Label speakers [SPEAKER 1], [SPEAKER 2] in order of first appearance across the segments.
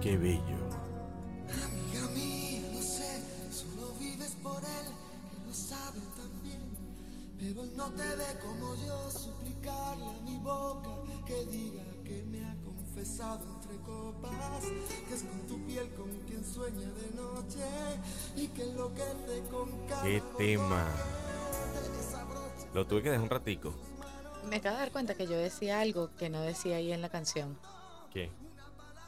[SPEAKER 1] qué bello.
[SPEAKER 2] Amiga mía, no sé, solo vives por él, que lo saben también. Pero él no te ve como yo, suplicarle a mi boca que diga que me ha confesado entre copas, que es con tu piel con quien sueña de noche y que enloquece con cada
[SPEAKER 1] Qué tema. Lo tuve que dejar un ratico.
[SPEAKER 3] Me acabo de dar cuenta que yo decía algo que no decía ahí en la canción.
[SPEAKER 1] ¿Qué?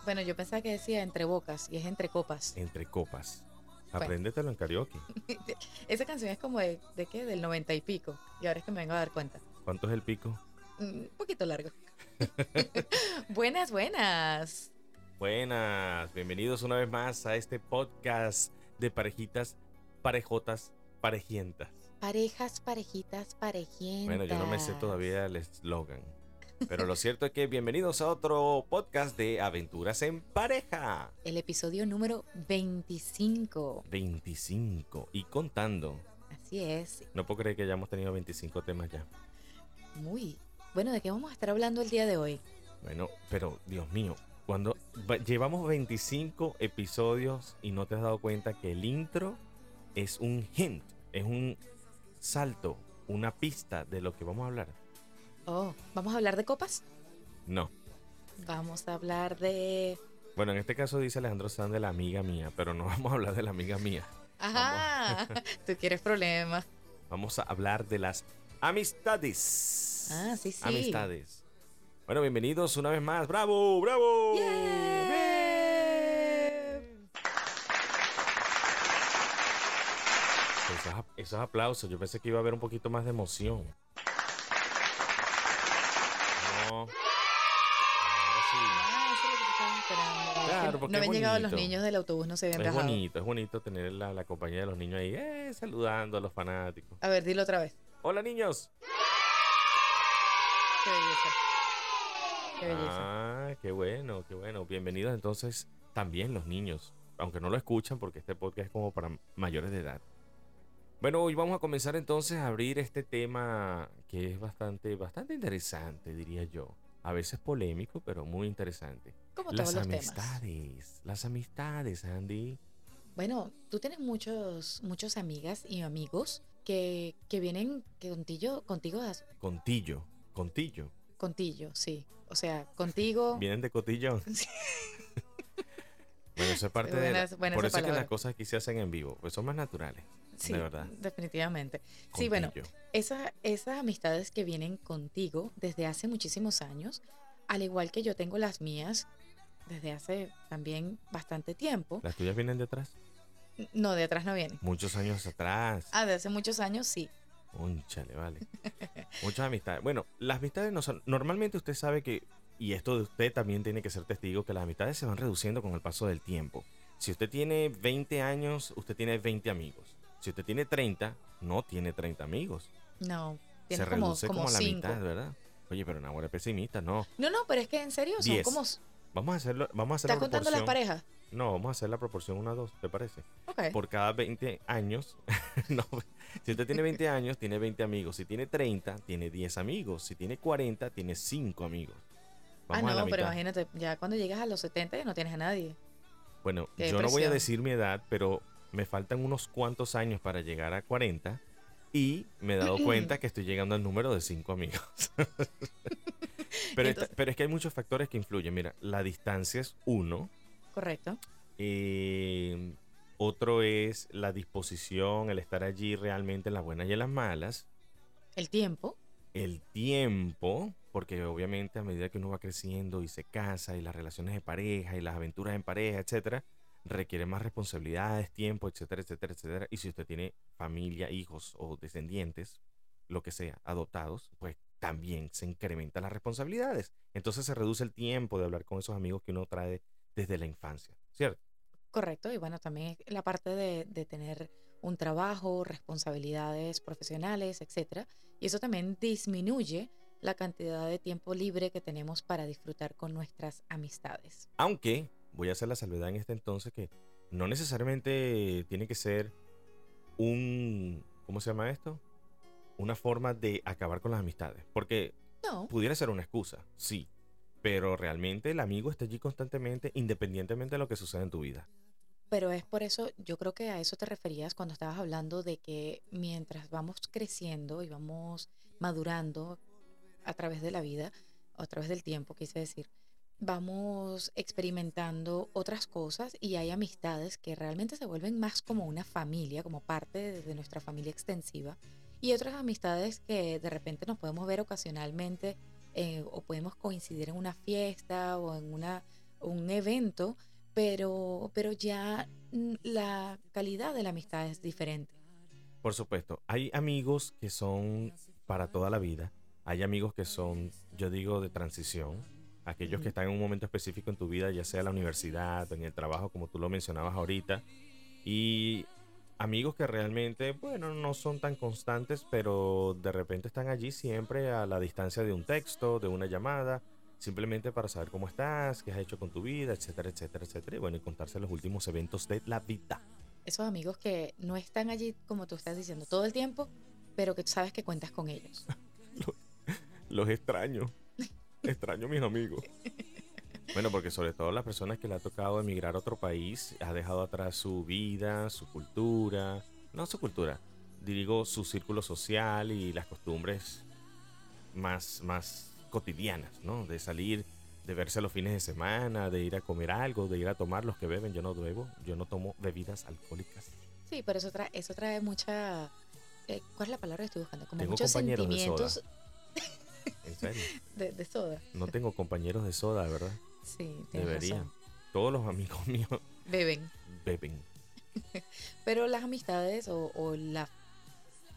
[SPEAKER 3] Bueno, yo pensaba que decía entre bocas y es entre copas.
[SPEAKER 1] Entre copas.
[SPEAKER 3] Bueno.
[SPEAKER 1] Apréndetelo en karaoke.
[SPEAKER 3] Esa canción es como de, ¿de qué? Del noventa y pico. Y ahora es que me vengo a dar cuenta.
[SPEAKER 1] ¿Cuánto es el pico?
[SPEAKER 3] Mm, Un poquito largo. buenas, buenas.
[SPEAKER 1] Buenas, bienvenidos una vez más a este podcast de parejitas, parejotas, parejientas.
[SPEAKER 3] Parejas, parejitas, parejientas.
[SPEAKER 1] Bueno, yo no me sé todavía el eslogan. Pero lo cierto es que bienvenidos a otro podcast de aventuras en pareja.
[SPEAKER 3] El episodio número 25.
[SPEAKER 1] 25 y contando.
[SPEAKER 3] Así es.
[SPEAKER 1] No puedo creer que hayamos tenido 25 temas ya.
[SPEAKER 3] Muy. Bueno, ¿de qué vamos a estar hablando el día de hoy?
[SPEAKER 1] Bueno, pero Dios mío, cuando va- llevamos 25 episodios y no te has dado cuenta que el intro es un hint, es un salto, una pista de lo que vamos a hablar.
[SPEAKER 3] Oh, ¿vamos a hablar de copas?
[SPEAKER 1] No.
[SPEAKER 3] Vamos a hablar de...
[SPEAKER 1] Bueno, en este caso dice Alejandro Sanz de la amiga mía, pero no vamos a hablar de la amiga mía.
[SPEAKER 3] Ajá, tú quieres problemas.
[SPEAKER 1] Vamos a hablar de las amistades.
[SPEAKER 3] Ah, sí, sí.
[SPEAKER 1] Amistades. Bueno, bienvenidos una vez más. ¡Bravo! ¡Bravo!
[SPEAKER 3] ¡Yeah!
[SPEAKER 1] Esos, ap- esos aplausos, yo pensé que iba a haber un poquito más de emoción. No. Ahora sí.
[SPEAKER 3] Ah, eso es lo que te estaba esperando.
[SPEAKER 1] Claro,
[SPEAKER 3] Que
[SPEAKER 1] porque
[SPEAKER 3] no
[SPEAKER 1] es
[SPEAKER 3] habían llegado los niños del autobús, no se habían
[SPEAKER 1] Es
[SPEAKER 3] bajado.
[SPEAKER 1] bonito, es bonito tener la, la compañía de los niños ahí, eh, saludando a los fanáticos.
[SPEAKER 3] A ver, dilo otra vez.
[SPEAKER 1] Hola niños.
[SPEAKER 3] Qué belleza. Qué belleza.
[SPEAKER 1] Ah, qué bueno, qué bueno. Bienvenidos entonces también los niños, aunque no lo escuchan porque este podcast es como para mayores de edad. Bueno, hoy vamos a comenzar entonces a abrir este tema que es bastante, bastante interesante, diría yo. A veces polémico, pero muy interesante.
[SPEAKER 3] Como
[SPEAKER 1] Las
[SPEAKER 3] todos los temas.
[SPEAKER 1] amistades, las amistades, Andy.
[SPEAKER 3] Bueno, tú tienes muchos, muchos amigas y amigos que, que vienen que contigo, contigo, a-
[SPEAKER 1] Contillo, contillo.
[SPEAKER 3] contigo, sí. O sea, contigo.
[SPEAKER 1] Vienen de cotillón. Bueno, eso es parte
[SPEAKER 3] Buena
[SPEAKER 1] de...
[SPEAKER 3] buena
[SPEAKER 1] por eso es que las cosas aquí se hacen en vivo, pues son más naturales.
[SPEAKER 3] Sí,
[SPEAKER 1] de verdad.
[SPEAKER 3] definitivamente. Sí, bueno, esa- esas amistades que vienen contigo desde hace muchísimos años, al igual que yo tengo las mías desde hace también bastante tiempo.
[SPEAKER 1] ¿Las tuyas vienen de atrás?
[SPEAKER 3] No, de atrás no vienen.
[SPEAKER 1] Muchos años atrás.
[SPEAKER 3] Ah, de hace muchos años sí.
[SPEAKER 1] Cónchale, vale. Muchas amistades. Bueno, las amistades no son. Normalmente usted sabe que, y esto de usted también tiene que ser testigo, que las amistades se van reduciendo con el paso del tiempo. Si usted tiene 20 años, usted tiene 20 amigos. Si usted tiene 30, no tiene 30 amigos.
[SPEAKER 3] No,
[SPEAKER 1] se
[SPEAKER 3] tienes como,
[SPEAKER 1] reduce como,
[SPEAKER 3] como
[SPEAKER 1] a la
[SPEAKER 3] cinco.
[SPEAKER 1] mitad, ¿verdad? Oye, pero Nahuara es pesimista, no.
[SPEAKER 3] No, no, pero es que en serio son
[SPEAKER 1] Diez.
[SPEAKER 3] como...
[SPEAKER 1] Vamos a hacerlo, vamos a hacer
[SPEAKER 3] ¿Estás
[SPEAKER 1] la
[SPEAKER 3] contando las parejas?
[SPEAKER 1] No, vamos a hacer la proporción 1 a 2, ¿te parece?
[SPEAKER 3] Ok.
[SPEAKER 1] Por cada 20 años, no, si usted tiene 20 años, tiene 20 amigos. Si tiene 30, tiene 10 amigos. Si tiene 40, tiene 5 amigos.
[SPEAKER 3] Ah,
[SPEAKER 1] Vamos a la
[SPEAKER 3] no, pero imagínate, ya cuando llegas a los 70 ya no tienes a nadie.
[SPEAKER 1] Bueno,
[SPEAKER 3] Qué
[SPEAKER 1] yo no voy a decir mi edad, pero me faltan unos cuantos años para llegar a 40 y me he dado cuenta que estoy llegando al número de 5 amigos. pero, esta- pero es que hay muchos factores que influyen. Mira, la distancia es uno.
[SPEAKER 3] Correcto.
[SPEAKER 1] Eh, otro es la disposición, el estar allí realmente en las buenas y en las malas.
[SPEAKER 3] El tiempo.
[SPEAKER 1] El tiempo, porque obviamente a medida que uno va creciendo y se casa y las relaciones de pareja y las aventuras en pareja, etcétera, requiere más responsabilidades, tiempo, etcétera, etcétera, etcétera. Y si usted tiene familia, hijos o descendientes, lo que sea, adoptados, pues también se incrementan las responsabilidades. Entonces se reduce el tiempo de hablar con esos amigos que uno trae desde la infancia, ¿cierto?
[SPEAKER 3] Correcto. Y bueno, también la parte de, de tener un trabajo, responsabilidades profesionales, etcétera. Y eso también disminuye la cantidad de tiempo libre que tenemos para disfrutar con nuestras amistades.
[SPEAKER 1] Aunque voy a hacer la salvedad en este entonces que no necesariamente tiene que ser un, ¿cómo se llama esto? Una forma de acabar con las amistades. Porque
[SPEAKER 3] No,
[SPEAKER 1] pudiera ser una excusa, sí. pero realmente el amigo está allí constantemente, independientemente de lo que suceda en tu vida.
[SPEAKER 3] Pero es por eso, yo creo que a eso te referías cuando estabas hablando de que mientras vamos creciendo y vamos madurando a través de la vida, a través del tiempo, quise decir, vamos experimentando otras cosas y hay amistades que realmente se vuelven más como una familia, como parte de, nuestra familia extensiva, y otras amistades que de repente nos podemos ver ocasionalmente eh, o podemos coincidir en una fiesta o en una, un evento pero, pero ya la calidad de la amistad es diferente.
[SPEAKER 1] Por supuesto, hay amigos que son para toda la vida, hay amigos que son, yo digo, de transición, aquellos que están en un momento específico en tu vida, ya sea en la universidad, en el trabajo, como tú lo mencionabas ahorita, y amigos que realmente, bueno, no son tan constantes, pero de repente están allí siempre a la distancia de un texto, de una llamada, simplemente para saber cómo estás, qué has hecho con tu vida, etcétera, etcétera, etcétera. Y bueno, y contarse los últimos eventos de la vida.
[SPEAKER 3] Esos amigos que no están allí, como tú estás diciendo, todo el tiempo, pero que tú sabes que cuentas con ellos.
[SPEAKER 1] los, extraño. Extraño a mis amigos. Bueno, porque sobre todo las personas que le ha tocado emigrar a otro país, ha dejado atrás su vida, su cultura, no su cultura, digo su círculo social y las costumbres más, más cotidianas, ¿no? De salir, de verse los fines de semana, de ir a comer algo, de ir a tomar los que beben. Yo no bebo, yo no tomo bebidas alcohólicas.
[SPEAKER 3] Sí, pero eso trae, eso trae mucha... Eh, ¿Cuál es la palabra que estoy buscando? Como muchos sentimientos...
[SPEAKER 1] De soda.
[SPEAKER 3] De, soda.
[SPEAKER 1] No tengo compañeros de soda, ¿verdad?
[SPEAKER 3] Sí,
[SPEAKER 1] Debería. Todos los amigos míos
[SPEAKER 3] beben.
[SPEAKER 1] Beben.
[SPEAKER 3] pero las amistades o, o la,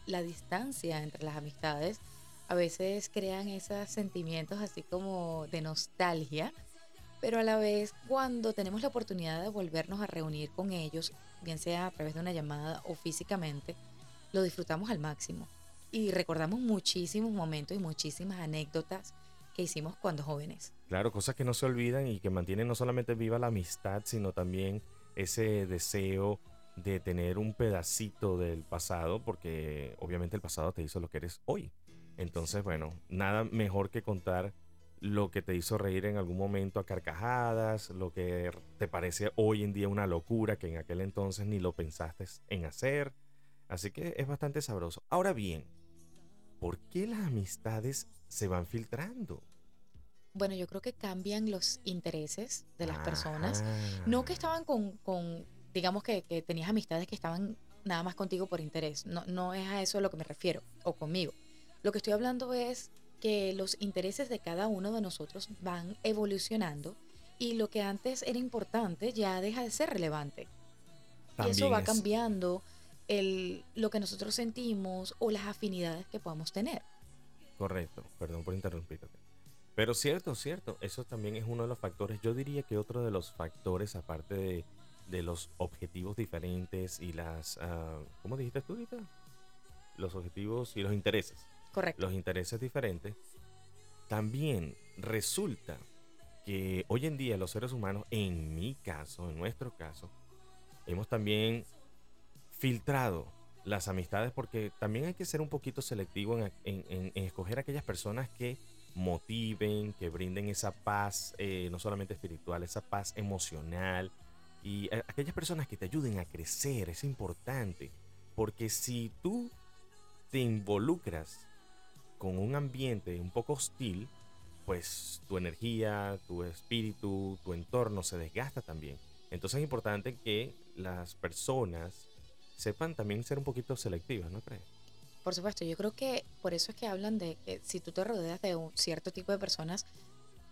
[SPEAKER 3] la distancia entre las amistades a veces crean esos sentimientos así como de nostalgia, pero a la vez cuando tenemos la oportunidad de volvernos a reunir con ellos, bien sea a través de una llamada o físicamente, lo disfrutamos al máximo y recordamos muchísimos momentos y muchísimas anécdotas que hicimos cuando jóvenes.
[SPEAKER 1] Claro, cosas que no se olvidan y que mantienen no solamente viva la amistad, sino también ese deseo de tener un pedacito del pasado, porque obviamente el pasado te hizo lo que eres hoy. Entonces, bueno, nada mejor que contar lo que te hizo reír en algún momento a carcajadas, lo que te parece hoy en día una locura que en aquel entonces ni lo pensaste en hacer. Así que es bastante sabroso. Ahora bien, ¿por qué las amistades se van filtrando?
[SPEAKER 3] Bueno, yo creo que cambian los intereses de las personas. No que estaban con, digamos que, que, tenías amistades que estaban nada más contigo por interés. No, no es a eso a lo que me refiero, o conmigo lo que estoy hablando es que los intereses de cada uno de nosotros van evolucionando y lo que antes era importante ya deja de ser relevante. y eso va cambiando el, lo que nosotros sentimos o las afinidades que podamos tener.
[SPEAKER 1] Correcto, perdón por interrumpirte. Pero cierto, cierto, eso también es uno de los factores. Yo diría que otro de los factores, aparte de, los objetivos diferentes y las, uh, ¿cómo dijiste tú ahorita? Los objetivos y los intereses los intereses diferentes, también resulta que hoy en día los seres humanos, en mi caso, en nuestro caso, hemos también filtrado las amistades porque también hay que ser un poquito selectivo en, escoger aquellas personas que motiven, que brinden esa paz, eh, no solamente espiritual, esa paz emocional y aquellas personas que te ayuden a crecer, es importante, porque si tú te involucras con un ambiente un poco hostil, pues tu energía, tu espíritu, tu entorno se desgasta también. Entonces es importante que las personas sepan también ser un poquito selectivas, ¿no crees?
[SPEAKER 3] Por supuesto, yo creo que por eso es que hablan de que si tú te rodeas de un cierto tipo de personas,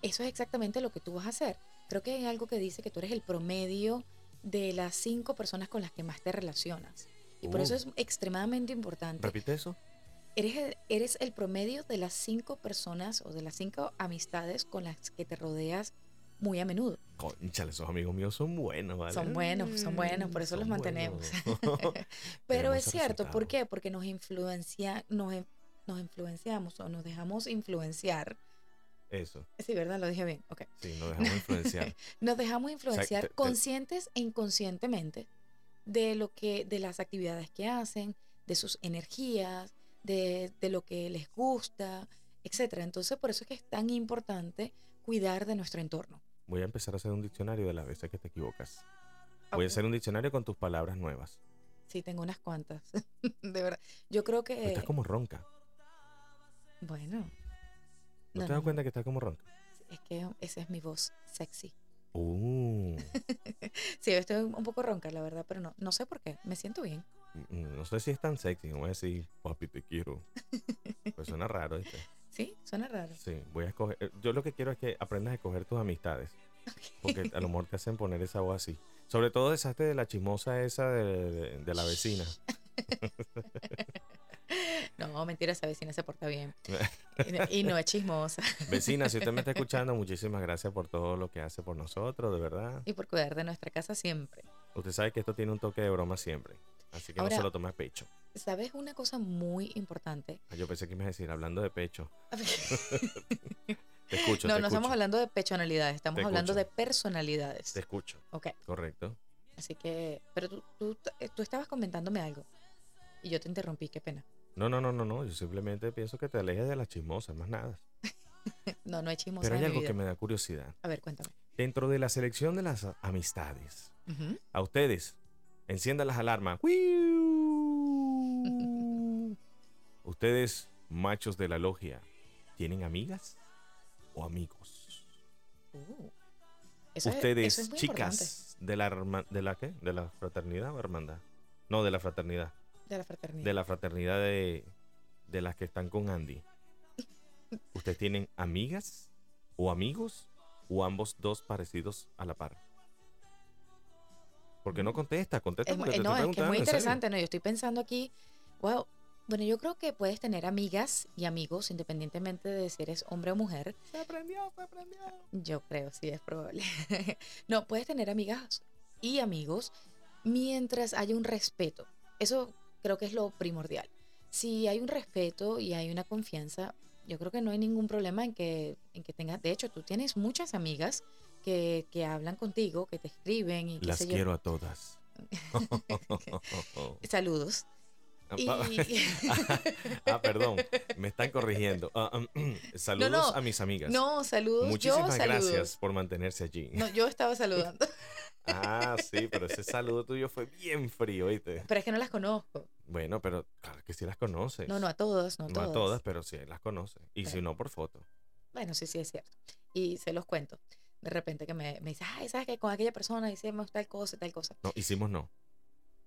[SPEAKER 3] eso es exactamente lo que tú vas a hacer. Creo que hay algo que dice que tú eres el promedio de las cinco personas con las que más te relacionas. Y por eso uh. es extremadamente importante.
[SPEAKER 1] ¿Repite eso?
[SPEAKER 3] Eres, eres el promedio de las cinco personas o de las cinco amistades con las que te rodeas muy a menudo.
[SPEAKER 1] Conchale, esos amigos míos son buenos, ¿vale?
[SPEAKER 3] Son buenos, son buenos, por eso los mantenemos. Pero es cierto, ¿por qué? Porque nos influencia, nos, nos influenciamos o nos dejamos influenciar.
[SPEAKER 1] Eso.
[SPEAKER 3] Sí, ¿verdad? Lo dije bien. Ok.
[SPEAKER 1] Sí, nos dejamos influenciar.
[SPEAKER 3] nos dejamos influenciar conscientes e inconscientemente de lo que, de las actividades que hacen, de sus energías, de, lo que les gusta, etcétera. Entonces, por eso es que es tan importante cuidar de nuestro entorno.
[SPEAKER 1] Voy a empezar a hacer un diccionario de las veces que te equivocas. Voy a hacer un diccionario con tus palabras nuevas.
[SPEAKER 3] Sí, tengo unas cuantas. de verdad. Yo creo que...
[SPEAKER 1] Estás como ronca.
[SPEAKER 3] Bueno.
[SPEAKER 1] ¿No,
[SPEAKER 3] No,
[SPEAKER 1] te das
[SPEAKER 3] no.
[SPEAKER 1] cuenta que estás como ronca?
[SPEAKER 3] Es que esa es mi voz sexy.
[SPEAKER 1] Uh,
[SPEAKER 3] Sí, estoy un poco ronca, la verdad, pero no, no sé por qué. Me siento bien.
[SPEAKER 1] mm, no sé si es tan sexy. No voy a decir, papi, te quiero. Pues suena raro, ¿viste?
[SPEAKER 3] Sí, suena raro.
[SPEAKER 1] Sí, voy a escoger. eh, Yo lo que quiero es que aprendas a escoger tus amistades. Porque a lo mejor te hacen poner esa voz así. Sobre todo deshazte de la chismosa esa de, de- de la vecina.
[SPEAKER 3] No, mentira, esa vecina se porta bien. Y no, y no es chismosa.
[SPEAKER 1] Vecina, si usted me está escuchando, muchísimas gracias por todo lo que hace por nosotros, de verdad.
[SPEAKER 3] Y por cuidar de nuestra casa siempre.
[SPEAKER 1] Usted sabe que esto tiene un toque de broma siempre. Así que
[SPEAKER 3] Ahora-
[SPEAKER 1] no se lo tome a pecho.
[SPEAKER 3] ¿Sabes una cosa muy importante?
[SPEAKER 1] Ah, Yo pensé que me iba a decir, hablando de pecho. Te escucho,
[SPEAKER 3] no,
[SPEAKER 1] te
[SPEAKER 3] no
[SPEAKER 1] escucho.
[SPEAKER 3] estamos hablando de personalidades, estamos
[SPEAKER 1] Te
[SPEAKER 3] hablando de personalidades.
[SPEAKER 1] Te escucho,
[SPEAKER 3] Ok,
[SPEAKER 1] correcto.
[SPEAKER 3] así que, pero tú, tú, eh, tú estabas comentándome algo y yo te interrumpí, qué pena.
[SPEAKER 1] No, no, no, no, no. Yo simplemente pienso que te alejes de las chismosas, más nada.
[SPEAKER 3] No, no hay chismosa
[SPEAKER 1] Pero hay algo
[SPEAKER 3] vida.
[SPEAKER 1] que me da curiosidad.
[SPEAKER 3] A ver, cuéntame.
[SPEAKER 1] Dentro de la selección de las amistades, a ustedes, enciendan las alarmas. ustedes, machos de la logia, ¿tienen amigas o amigos?
[SPEAKER 3] Uh, eso es-
[SPEAKER 1] ustedes,
[SPEAKER 3] eso es muy importante,
[SPEAKER 1] chicas de la herma- de la qué? De la fraternidad o hermandad? No, de la fraternidad.
[SPEAKER 3] de la fraternidad.
[SPEAKER 1] De la fraternidad de, de las que están con Andy. ¿Ustedes tienen amigas o amigos o ambos dos parecidos a la par? Porque no contesta, contesta
[SPEAKER 3] Es muy-
[SPEAKER 1] porque
[SPEAKER 3] eh,
[SPEAKER 1] te
[SPEAKER 3] no,
[SPEAKER 1] estoy
[SPEAKER 3] es que es muy interesante, ¿no? Yo estoy pensando aquí, wow, bueno, yo creo que puedes tener amigas y amigos independientemente de si eres hombre o mujer.
[SPEAKER 1] Se aprendió, se aprendió.
[SPEAKER 3] Yo creo, sí, es probable. no, puedes tener amigas y amigos mientras haya un respeto. Eso creo que es lo primordial. Si hay un respeto y hay una confianza, yo creo que no hay ningún problema en que, en que tengas. De hecho, tú tienes muchas amigas que, que hablan contigo, que te escriben y
[SPEAKER 1] Las quiero a todas.
[SPEAKER 3] Saludos. Y-
[SPEAKER 1] ah, perdón, me están corrigiendo. Ah, um, Saludos
[SPEAKER 3] no.
[SPEAKER 1] a mis amigas.
[SPEAKER 3] No, saludos.
[SPEAKER 1] Muchísimas
[SPEAKER 3] yo saludos.
[SPEAKER 1] gracias por mantenerse allí.
[SPEAKER 3] No, yo estaba saludando.
[SPEAKER 1] Ah, sí, pero ese saludo tuyo fue bien frío, ¿oíste?
[SPEAKER 3] Pero es que no las conozco.
[SPEAKER 1] Bueno, pero claro que sí las conoces.
[SPEAKER 3] No, no a todos, no,
[SPEAKER 1] No
[SPEAKER 3] todas.
[SPEAKER 1] a todas, pero sí las conoces. Y si no, por foto.
[SPEAKER 3] Bueno, sí, sí, es cierto. Y se los cuento. De repente que me, me dice, ay, ¿sabes que Con aquella persona hicimos tal cosa, tal cosa.
[SPEAKER 1] No, hicimos no.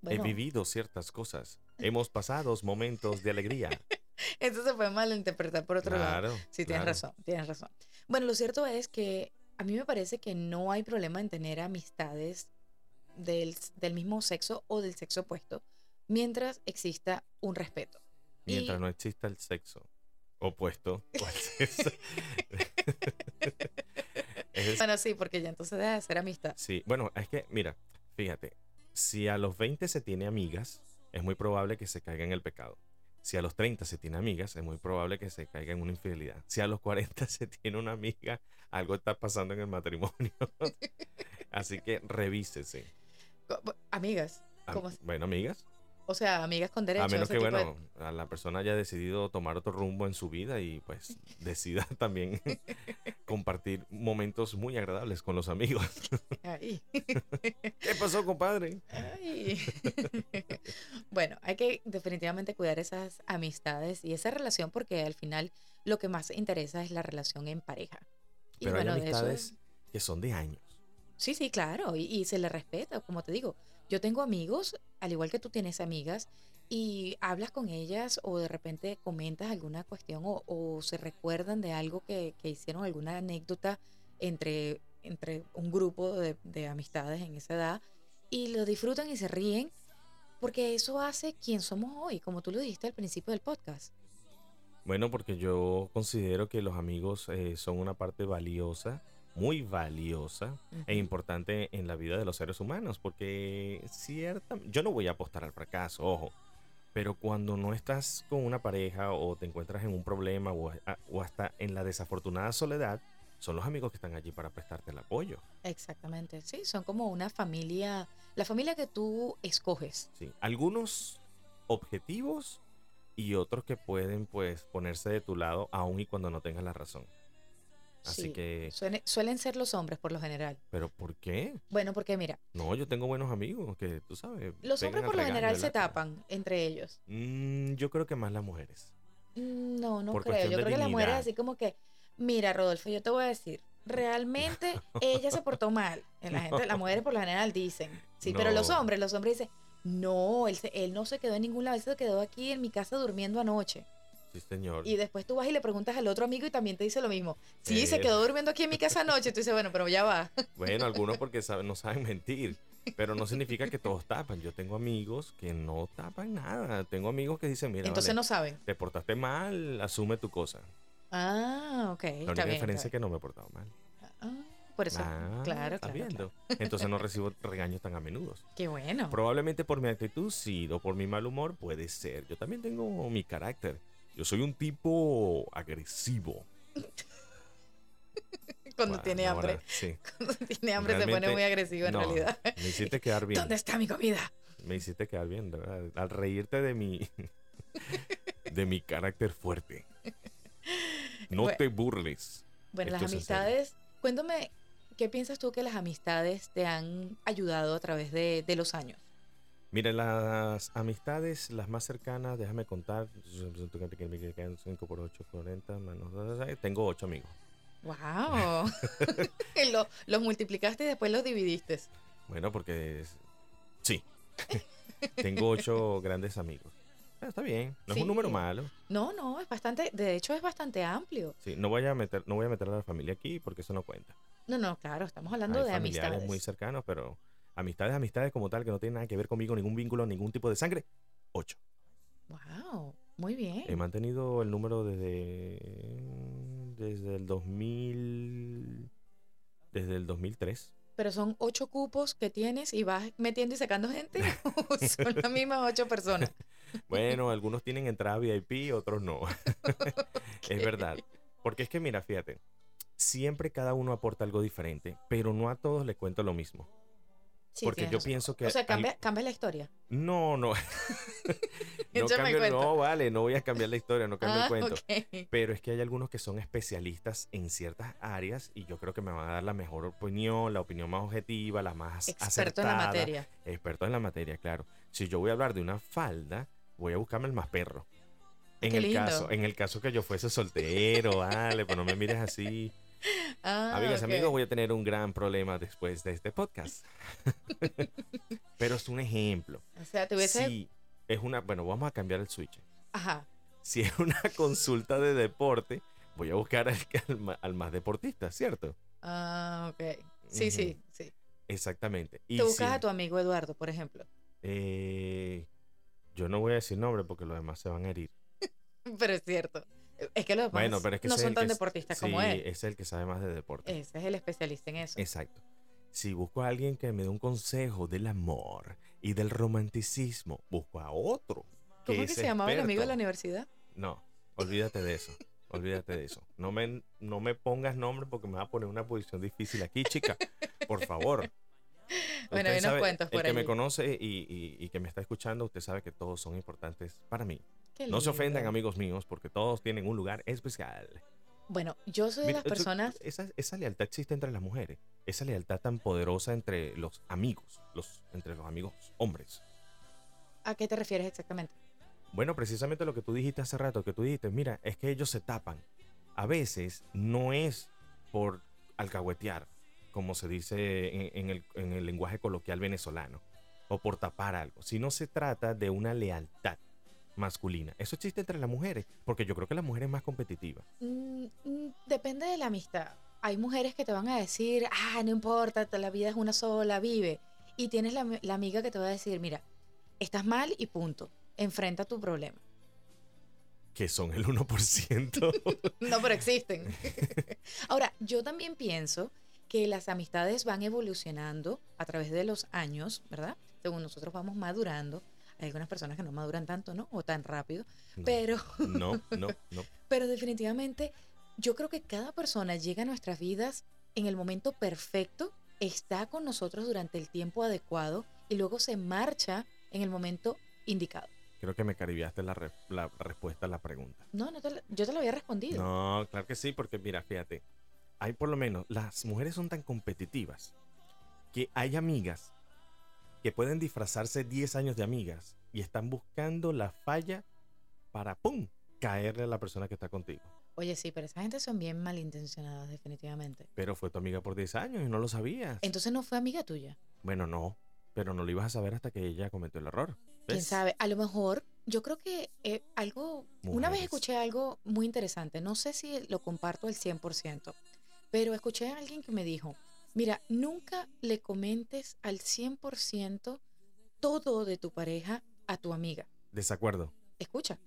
[SPEAKER 3] Bueno,
[SPEAKER 1] He vivido ciertas cosas. Hemos pasado momentos de alegría.
[SPEAKER 3] eso se puede malinterpretar por otro lado.
[SPEAKER 1] claro.
[SPEAKER 3] Sí, tienes
[SPEAKER 1] claro.
[SPEAKER 3] razón, tienes razón. Bueno, lo cierto es que a mí me parece que no hay problema en tener amistades del, del mismo sexo o del sexo opuesto mientras exista un respeto.
[SPEAKER 1] Mientras
[SPEAKER 3] Y-
[SPEAKER 1] no exista el sexo opuesto. ¿cuál es eso? Es-
[SPEAKER 3] Bueno, sí, porque ya entonces deja de ser amistad.
[SPEAKER 1] sí, bueno, es que, mira, fíjate, si a los 20 se tiene amigas, es muy probable que se caiga en el pecado. Si a los 30 se tiene amigas, es muy probable que se caiga en una infidelidad. Si a los 40 se tiene una amiga, algo está pasando en el matrimonio. Así que revísese.
[SPEAKER 3] Amigas,
[SPEAKER 1] Am-
[SPEAKER 3] ¿Cómo?
[SPEAKER 1] Bueno, amigas.
[SPEAKER 3] O sea, amigas con derecho.
[SPEAKER 1] A menos que,
[SPEAKER 3] de-
[SPEAKER 1] bueno, la persona haya decidido tomar otro rumbo en su vida y pues decida también compartir momentos muy agradables con los amigos.
[SPEAKER 3] Ay.
[SPEAKER 1] ¿Qué pasó, compadre?
[SPEAKER 3] Ay. bueno, hay que definitivamente cuidar esas amistades y esa relación porque al final lo que más interesa es la relación en pareja. Y
[SPEAKER 1] Pero hay
[SPEAKER 3] bueno, de eso-
[SPEAKER 1] amistades que son de años.
[SPEAKER 3] Sí, sí, claro, y, y se le respeta, como te digo. Yo tengo amigos, al igual que tú tienes amigas, y hablas con ellas o de repente comentas alguna cuestión o, se recuerdan de algo que, que hicieron, alguna anécdota entre, entre un grupo de, de amistades en esa edad, y lo disfrutan y se ríen, porque eso hace quien somos hoy, como tú lo dijiste al principio del podcast.
[SPEAKER 1] Bueno, porque yo considero que los amigos eh, son una parte valiosa, muy valiosa e
[SPEAKER 3] Ujú.
[SPEAKER 1] importante en la vida de los seres humanos, porque cierta, yo no voy a apostar al fracaso, ojo, pero cuando no estás con una pareja o te encuentras en un problema o, a- o hasta en la desafortunada soledad, son los amigos que están allí para prestarte el apoyo.
[SPEAKER 3] Exactamente, sí, son como una familia, la familia que tú escoges.
[SPEAKER 1] ¿sí? Algunos objetivos y otros que pueden pues ponerse de tu lado aun y cuando no tengas la razón. Así
[SPEAKER 3] Sí,
[SPEAKER 1] que,
[SPEAKER 3] suelen ser los hombres por lo general.
[SPEAKER 1] ¿pero por qué?
[SPEAKER 3] Bueno, porque mira,
[SPEAKER 1] No, yo tengo buenos amigos que, tú sabes.
[SPEAKER 3] los hombres por lo general se tapan entre ellos.
[SPEAKER 1] Mm, yo creo que más las mujeres.
[SPEAKER 3] Mm, No, no
[SPEAKER 1] Por
[SPEAKER 3] creo. Yo creo que las mujeres así como que, mira, Rodolfo, yo te voy a decir, realmente ella se portó mal. Eh, La gente, las mujeres por lo general dicen, sí, pero los hombres, los hombres dicen, no, él, se- él no se quedó en ningún lado, él se quedó aquí en mi casa durmiendo anoche.
[SPEAKER 1] Sí, señor.
[SPEAKER 3] Y después tú vas y le preguntas al otro amigo y también te dice lo mismo. Sí, se
[SPEAKER 1] Eh.
[SPEAKER 3] quedó durmiendo aquí en mi casa anoche. Tú dices, bueno, pero ya va.
[SPEAKER 1] Bueno, algunos porque saben- no saben mentir. Pero no significa que todos tapan. Yo tengo amigos que no tapan nada. Tengo amigos que dicen, mira,
[SPEAKER 3] Entonces
[SPEAKER 1] vale,
[SPEAKER 3] no saben.
[SPEAKER 1] te portaste mal, asume tu cosa.
[SPEAKER 3] Ah, ok.
[SPEAKER 1] La
[SPEAKER 3] está
[SPEAKER 1] única
[SPEAKER 3] bien,
[SPEAKER 1] diferencia
[SPEAKER 3] está
[SPEAKER 1] es que no me he portado mal.
[SPEAKER 3] Ah, por eso.
[SPEAKER 1] Ah,
[SPEAKER 3] claro,
[SPEAKER 1] ¿estás
[SPEAKER 3] claro,
[SPEAKER 1] viendo?
[SPEAKER 3] claro.
[SPEAKER 1] Entonces no recibo regaños tan a menudo.
[SPEAKER 3] Qué bueno.
[SPEAKER 1] Probablemente por mi actitud, sí, o por mi mal humor, puede ser. Yo también tengo mi carácter. Yo soy un tipo agresivo.
[SPEAKER 3] Cuando tiene hambre.
[SPEAKER 1] Sí.
[SPEAKER 3] Cuando tiene hambre se pone muy agresivo en
[SPEAKER 1] no,
[SPEAKER 3] realidad.
[SPEAKER 1] Me hiciste quedar bien.
[SPEAKER 3] ¿Dónde está mi comida?
[SPEAKER 1] Me hiciste quedar bien, verdad. Al reírte de mi de mi carácter fuerte. No
[SPEAKER 3] Bueno.
[SPEAKER 1] te burles.
[SPEAKER 3] Bueno,
[SPEAKER 1] Esto
[SPEAKER 3] las amistades, cuéntame, ¿qué piensas tú que las amistades te han ayudado a través de, de los años?
[SPEAKER 1] Mira, las amistades, las más cercanas, déjame contar. 5 por 8, 40, menos. Tengo 8 amigos.
[SPEAKER 3] ¡Wow! Lo- los multiplicaste y después los dividiste.
[SPEAKER 1] Bueno, porque es- sí. Tengo 8 grandes amigos. Ah, está bien, no es un número malo.
[SPEAKER 3] No, no, es bastante, de hecho es bastante amplio.
[SPEAKER 1] Sí, no voy a meter, no voy a meter a la familia aquí porque eso no cuenta.
[SPEAKER 3] No, no, claro, estamos hablando
[SPEAKER 1] Hay
[SPEAKER 3] de amistades.
[SPEAKER 1] muy cercanos, pero amistades, amistades como tal, que no tienen nada que ver conmigo, ningún vínculo, ningún tipo de sangre. Ocho.
[SPEAKER 3] Wow, muy bien.
[SPEAKER 1] He mantenido el número desde, desde el 2000, desde el 2003.
[SPEAKER 3] Pero son ocho cupos que tienes y vas metiendo y sacando gente. ¿O son las mismas ocho personas.
[SPEAKER 1] Bueno, algunos tienen entrada VIP, otros no. Es verdad. Porque es que, mira, fíjate, siempre cada uno aporta algo diferente, pero no a todos les cuento lo mismo.
[SPEAKER 3] Sí,
[SPEAKER 1] Porque yo
[SPEAKER 3] razón.
[SPEAKER 1] pienso que...
[SPEAKER 3] O sea,
[SPEAKER 1] al-
[SPEAKER 3] cambia, cambia la historia.
[SPEAKER 1] No, no. no, cambio-
[SPEAKER 3] cuento.
[SPEAKER 1] no, vale, no voy a cambiar la historia, no cambio
[SPEAKER 3] Ah,
[SPEAKER 1] el cuento.
[SPEAKER 3] ok.
[SPEAKER 1] Pero es que hay algunos que son especialistas en ciertas áreas y yo creo que me van a dar la mejor opinión, la opinión más objetiva, la más
[SPEAKER 3] Experto en la materia.
[SPEAKER 1] Experto en la materia, claro. Si yo voy a hablar de una falda, voy a buscarme el más perro. En
[SPEAKER 3] Qué
[SPEAKER 1] el
[SPEAKER 3] lindo.
[SPEAKER 1] caso, en el caso que yo fuese soltero, vale, pues no me mires así.
[SPEAKER 3] Ah,
[SPEAKER 1] Amigas,
[SPEAKER 3] ok.
[SPEAKER 1] amigos, voy a tener un gran problema después de este podcast. Pero es un ejemplo.
[SPEAKER 3] O sea, te hubiese...
[SPEAKER 1] Si es una, bueno, vamos a cambiar el switch.
[SPEAKER 3] Ajá.
[SPEAKER 1] Si es una consulta de deporte, voy a buscar al, más deportista, ¿cierto?
[SPEAKER 3] Ah, ok. Sí, sí, sí.
[SPEAKER 1] Exactamente. Y
[SPEAKER 3] Te buscas
[SPEAKER 1] si-
[SPEAKER 3] a tu amigo Eduardo, por ejemplo.
[SPEAKER 1] eh, yo no voy a decir nombre porque los demás se van a herir.
[SPEAKER 3] Pero es cierto. Es que los demás
[SPEAKER 1] Bueno, pero es que
[SPEAKER 3] no son tan
[SPEAKER 1] que
[SPEAKER 3] deportistas como
[SPEAKER 1] sí,
[SPEAKER 3] él.
[SPEAKER 1] Es el que sabe más de deporte.
[SPEAKER 3] Ese es el especialista en eso.
[SPEAKER 1] Exacto. Si busco a alguien que me dé un consejo del amor y del romanticismo, busco a otro.
[SPEAKER 3] ¿Cómo que se llamaba el amigo de la universidad?
[SPEAKER 1] No, olvídate de eso. Olvídate de eso. No me, no me pongas nombre porque me va a poner una posición difícil aquí, chica. Por favor.
[SPEAKER 3] Bueno, hay unos cuentos por
[SPEAKER 1] El que me conoce y, y- y que me está escuchando, usted sabe que todos son importantes para mí. No se ofendan, amigos míos, porque todos tienen un lugar especial.
[SPEAKER 3] Bueno, yo soy de
[SPEAKER 1] Mira,
[SPEAKER 3] las
[SPEAKER 1] eso-
[SPEAKER 3] personas...
[SPEAKER 1] Esa, esa lealtad existe entre las mujeres. Esa lealtad tan poderosa entre los amigos, los, entre los amigos hombres.
[SPEAKER 3] ¿A qué te refieres exactamente?
[SPEAKER 1] Bueno, precisamente lo que tú dijiste hace rato, que tú dijiste, mira, es que ellos se tapan. A veces no es por alcahuetear, como se dice en, en el, en el lenguaje coloquial venezolano, o por tapar algo, sino se trata de una lealtad masculina. Eso existe entre las mujeres, porque yo creo que la mujer es más competitiva.
[SPEAKER 3] Mm, mm, depende de la amistad. Hay mujeres que te van a decir, ah, no importa, la vida es una sola, vive. Y tienes la, la amiga que te va a decir, mira, estás mal y punto. Enfrenta tu problema.
[SPEAKER 1] Que son el 1%.
[SPEAKER 3] No, pero existen. Ahora, yo también pienso que las amistades van evolucionando a través de los años, ¿verdad? Según nosotros vamos madurando. Hay algunas personas que no maduran tanto, ¿no? O tan rápido.
[SPEAKER 1] No,
[SPEAKER 3] Pero,
[SPEAKER 1] no, no, no.
[SPEAKER 3] pero definitivamente, yo creo que cada persona llega a nuestras vidas en el momento perfecto, está con nosotros durante el tiempo adecuado y luego se marcha en el momento indicado.
[SPEAKER 1] Creo que me caribiaste la, re- la respuesta a la pregunta.
[SPEAKER 3] No, no te la- yo te lo había respondido.
[SPEAKER 1] No, claro que sí, porque mira, fíjate, hay por lo menos, las mujeres son tan competitivas que hay amigas que pueden disfrazarse 10 años de amigas y están buscando la falla para, ¡pum!, caerle a la persona que está contigo.
[SPEAKER 3] Oye, sí, pero esa gente son bien malintencionadas, definitivamente.
[SPEAKER 1] Pero fue tu amiga por 10 años y no lo sabías.
[SPEAKER 3] Entonces no fue amiga tuya.
[SPEAKER 1] Bueno, no, pero no lo ibas a saber hasta que ella cometió el error.
[SPEAKER 3] ¿Quién sabe? A lo mejor, yo creo que eh, algo, una vez
[SPEAKER 1] Mujeres.
[SPEAKER 3] escuché algo muy interesante, no sé si lo comparto al 100%, pero escuché a alguien que me dijo, mira, nunca le comentes al 100% todo de tu pareja a tu amiga.
[SPEAKER 1] Desacuerdo.
[SPEAKER 3] Escucha.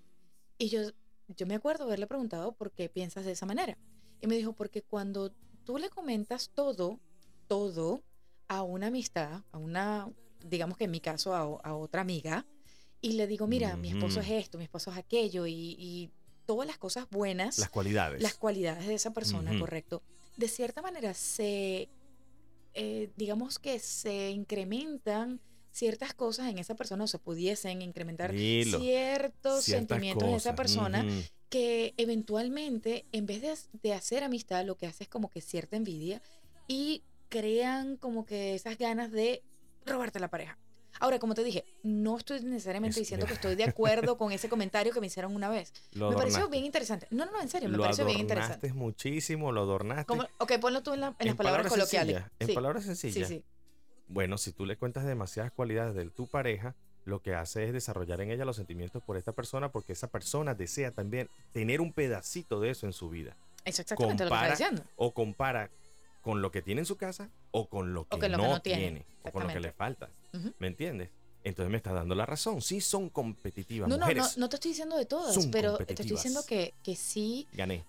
[SPEAKER 3] Y yo, yo me acuerdo haberle preguntado por qué piensas de esa manera. Y me dijo, porque cuando tú le comentas todo, todo a una amistad, a una, digamos que en mi caso, a, otra amiga, y le digo, mira, mi esposo es esto, mi esposo es aquello, y, y todas las cosas buenas,
[SPEAKER 1] Las cualidades.
[SPEAKER 3] las cualidades de esa persona, correcto, de cierta manera se, eh, digamos que se incrementan ciertas cosas en esa persona o se pudiesen incrementar
[SPEAKER 1] Dilo.
[SPEAKER 3] ciertos sentimientos de esa persona que eventualmente, en vez de, de hacer amistad, lo que hace es como que cierta envidia y crean como que esas ganas de robarte la pareja. Ahora, como te dije, no estoy necesariamente
[SPEAKER 1] Es-
[SPEAKER 3] diciendo que estoy de acuerdo con ese comentario que me hicieron una vez.
[SPEAKER 1] Lo
[SPEAKER 3] me pareció bien interesante. No, no, no, en serio, me
[SPEAKER 1] lo
[SPEAKER 3] pareció bien interesante.
[SPEAKER 1] adornaste muchísimo, lo adornaste.
[SPEAKER 3] Como- ok, ponlo tú en, la- en las palabras, coloquiales.
[SPEAKER 1] En
[SPEAKER 3] Sí,
[SPEAKER 1] palabras
[SPEAKER 3] sí,
[SPEAKER 1] sencillas.
[SPEAKER 3] sí.
[SPEAKER 1] Bueno, si tú le cuentas demasiadas cualidades de tu pareja, lo que hace es desarrollar en ella los sentimientos por esta persona porque esa persona desea también tener un pedacito de eso en su vida.
[SPEAKER 3] Eso es exactamente lo que
[SPEAKER 1] Compara-
[SPEAKER 3] está diciendo.
[SPEAKER 1] O compara con lo que tiene en su casa o con lo que,
[SPEAKER 3] con lo que
[SPEAKER 1] no,
[SPEAKER 3] no tiene.
[SPEAKER 1] tiene, o con lo que le falta. ¿Me entiendes? Entonces me está dando la razón. Sí son competitivas.
[SPEAKER 3] No, no, no,
[SPEAKER 1] mujeres.
[SPEAKER 3] no te estoy diciendo de todas, pero te estoy diciendo que, que sí
[SPEAKER 1] Gané.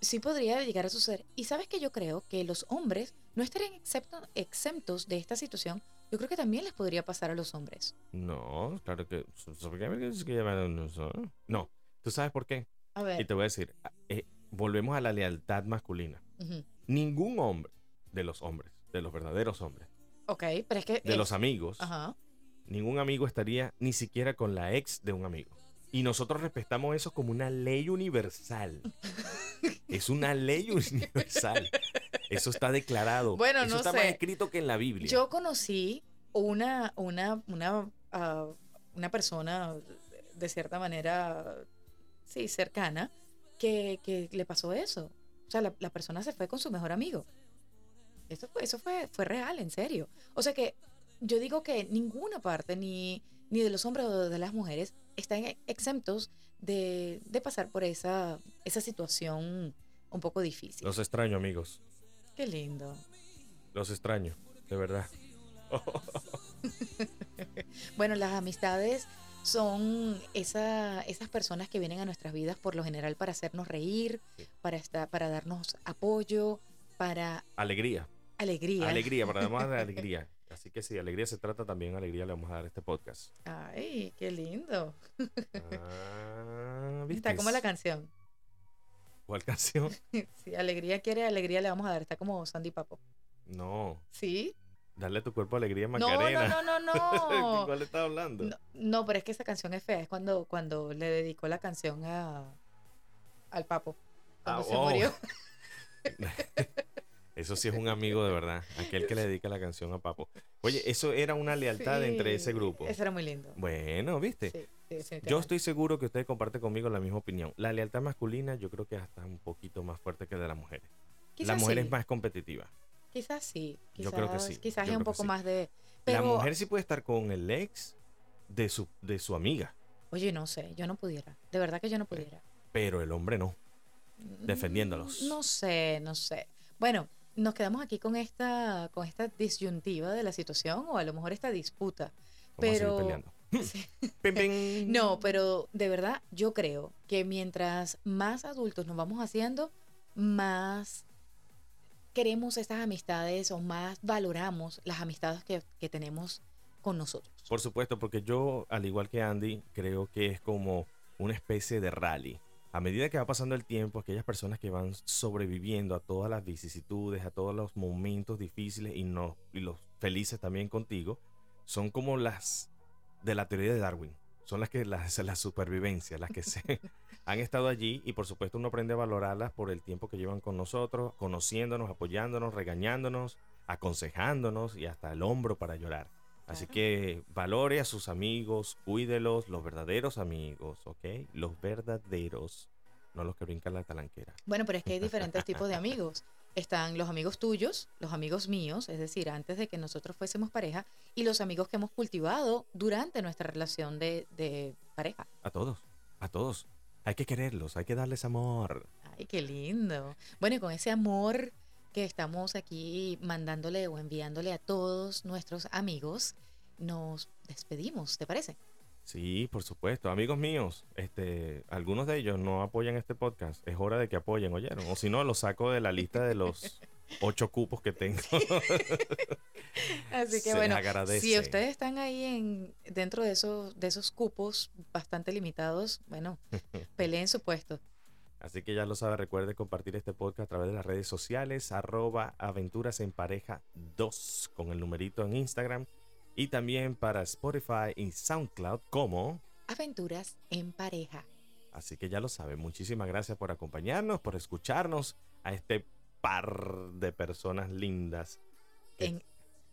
[SPEAKER 3] sí podría llegar a suceder. Y sabes que yo creo que los hombres no estarían excepto- exentos de esta situación. Yo creo que también les podría pasar a los hombres.
[SPEAKER 1] No, claro que. No. ¿Tú sabes por qué?
[SPEAKER 3] A
[SPEAKER 1] Y
[SPEAKER 3] ver.
[SPEAKER 1] te voy a decir, eh, volvemos a la lealtad masculina.
[SPEAKER 3] ujú.
[SPEAKER 1] Ningún hombre, de los hombres, de los verdaderos hombres,
[SPEAKER 3] Ok, pero es que...
[SPEAKER 1] de
[SPEAKER 3] es-
[SPEAKER 1] los amigos,
[SPEAKER 3] Ajá.
[SPEAKER 1] ningún amigo estaría ni siquiera con la ex de un amigo. Y nosotros respetamos eso como una ley universal. es una ley universal. Eso está declarado.
[SPEAKER 3] Bueno,
[SPEAKER 1] eso
[SPEAKER 3] no
[SPEAKER 1] está más escrito que en la Biblia.
[SPEAKER 3] Yo conocí una, una, una, ah, una persona de cierta manera, sí, cercana, que, que le pasó eso. O sea, la, la persona se fue con su mejor amigo. Eso fue, eso fue, fue real, en serio. O sea que yo digo que ninguna parte, ni, ni de los hombres o de las mujeres, están e- exentos de, de pasar por esa, esa situación un poco difícil.
[SPEAKER 1] Los extraño, amigos.
[SPEAKER 3] Qué lindo.
[SPEAKER 1] Los extraño, de verdad.
[SPEAKER 3] Bueno, las amistades son esa- esas personas que vienen a nuestras vidas por lo general para hacernos reír,
[SPEAKER 1] Sí.
[SPEAKER 3] para, estar, para darnos apoyo, para
[SPEAKER 1] Alegría.
[SPEAKER 3] alegría.
[SPEAKER 1] Alegría, para dar de alegría. Así que si alegría se trata, también alegría le vamos a dar a este podcast.
[SPEAKER 3] Ay, qué lindo.
[SPEAKER 1] Ah,
[SPEAKER 3] Está como la canción.
[SPEAKER 1] ¿Cuál canción?
[SPEAKER 3] Si alegría quiere, alegría le vamos a dar. Está como Sandy Papo.
[SPEAKER 1] No,
[SPEAKER 3] ¿Sí?
[SPEAKER 1] Darle a tu cuerpo alegría,
[SPEAKER 3] No,
[SPEAKER 1] Macarena.
[SPEAKER 3] no, no, no, no.
[SPEAKER 1] ¿Cuál estás hablando?
[SPEAKER 3] No, no, pero es que esa canción es fea. Es cuando, cuando le dedicó la canción a, al Papo. Cuando
[SPEAKER 1] Ah,
[SPEAKER 3] se
[SPEAKER 1] oh.
[SPEAKER 3] murió.
[SPEAKER 1] Eso sí es un amigo de verdad, aquel que le dedica la canción a Papo. Oye, eso era una lealtad entre ese grupo.
[SPEAKER 3] Eso era muy lindo.
[SPEAKER 1] Bueno, ¿viste?
[SPEAKER 3] Sí, sí,
[SPEAKER 1] Yo estoy seguro que ustedes comparten conmigo la misma opinión. La lealtad masculina yo creo que es hasta un poquito más fuerte que de las mujeres.
[SPEAKER 3] Quizás
[SPEAKER 1] la mujer es más competitiva.
[SPEAKER 3] Quizás sí.
[SPEAKER 1] Yo
[SPEAKER 3] Quizás,
[SPEAKER 1] creo que sí,
[SPEAKER 3] Quizás
[SPEAKER 1] yo
[SPEAKER 3] es un poco
[SPEAKER 1] sí.
[SPEAKER 3] más de. Pero,
[SPEAKER 1] La mujer sí puede estar con el ex de su, de su amiga,
[SPEAKER 3] oye, no sé, yo no pudiera. De verdad que yo no pudiera.
[SPEAKER 1] pero el hombre no. defendiéndolos.
[SPEAKER 3] Mm, No sé, no sé. Bueno, nos quedamos aquí con esta, con esta disyuntiva de la situación o a lo mejor esta disputa. Pero-
[SPEAKER 1] peleando.
[SPEAKER 3] Sí. No, pero de verdad yo creo que mientras más adultos nos vamos haciendo, más queremos estas amistades o más valoramos las amistades que, que tenemos con nosotros.
[SPEAKER 1] Por supuesto, porque yo, al igual que Andy, creo que es como una especie de rally. A medida que va pasando el tiempo, aquellas personas que van sobreviviendo a todas las vicisitudes, a todos los momentos difíciles y, no, y los felices también contigo, son como las de la teoría de Darwin. son las que las, la supervivencia, las que se han estado allí y por supuesto uno aprende a valorarlas por el tiempo que llevan con nosotros, conociéndonos, apoyándonos, regañándonos, aconsejándonos y hasta el hombro para llorar. Así que valore a sus amigos, cuídelos, los verdaderos amigos, ¿ok? Los verdaderos, no los que brincan la talanquera.
[SPEAKER 3] Bueno, pero es que hay diferentes tipos de amigos. Están los amigos tuyos, los amigos míos, es decir, antes de que nosotros fuésemos pareja, y los amigos que hemos cultivado durante nuestra relación de, de pareja.
[SPEAKER 1] A todos, a todos. Hay que quererlos, hay que darles amor.
[SPEAKER 3] Ay, qué lindo. Bueno, y con ese amor que estamos aquí mandándole o enviándole a todos nuestros amigos, nos despedimos, ¿te parece?
[SPEAKER 1] Sí, por supuesto. Amigos míos, este, algunos de ellos no apoyan este podcast. Es hora de que apoyen, ¿oyeron? O si no, los saco de la lista de los ocho cupos que tengo.
[SPEAKER 3] Así que
[SPEAKER 1] Se
[SPEAKER 3] bueno, si ustedes están ahí en dentro de esos de esos cupos bastante limitados, bueno, peleen su puesto.
[SPEAKER 1] Así que ya lo sabe, recuerde compartir este podcast a través de las redes sociales, arroba aventuras en pareja 2 con el numerito en Instagram y también para Spotify y SoundCloud como.
[SPEAKER 3] Aventuras en pareja.
[SPEAKER 1] Así que ya lo sabe, muchísimas gracias por acompañarnos, por escucharnos a este par de personas lindas. que
[SPEAKER 3] En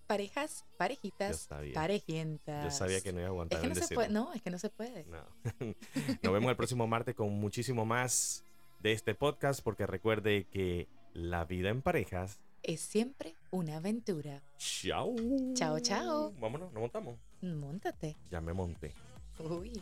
[SPEAKER 3] parejas, parejitas, parejientas.
[SPEAKER 1] yo sabía que no iba a
[SPEAKER 3] Es
[SPEAKER 1] aguantar
[SPEAKER 3] que
[SPEAKER 1] en
[SPEAKER 3] no se puede, no, es que no se puede.
[SPEAKER 1] No. Nos vemos el próximo martes con muchísimo más de este podcast porque recuerde que la vida en parejas.
[SPEAKER 3] Es siempre una aventura.
[SPEAKER 1] Chao.
[SPEAKER 3] Chao, chao.
[SPEAKER 1] Vámonos, nos montamos.
[SPEAKER 3] Móntate.
[SPEAKER 1] Ya me monté.
[SPEAKER 3] Uy.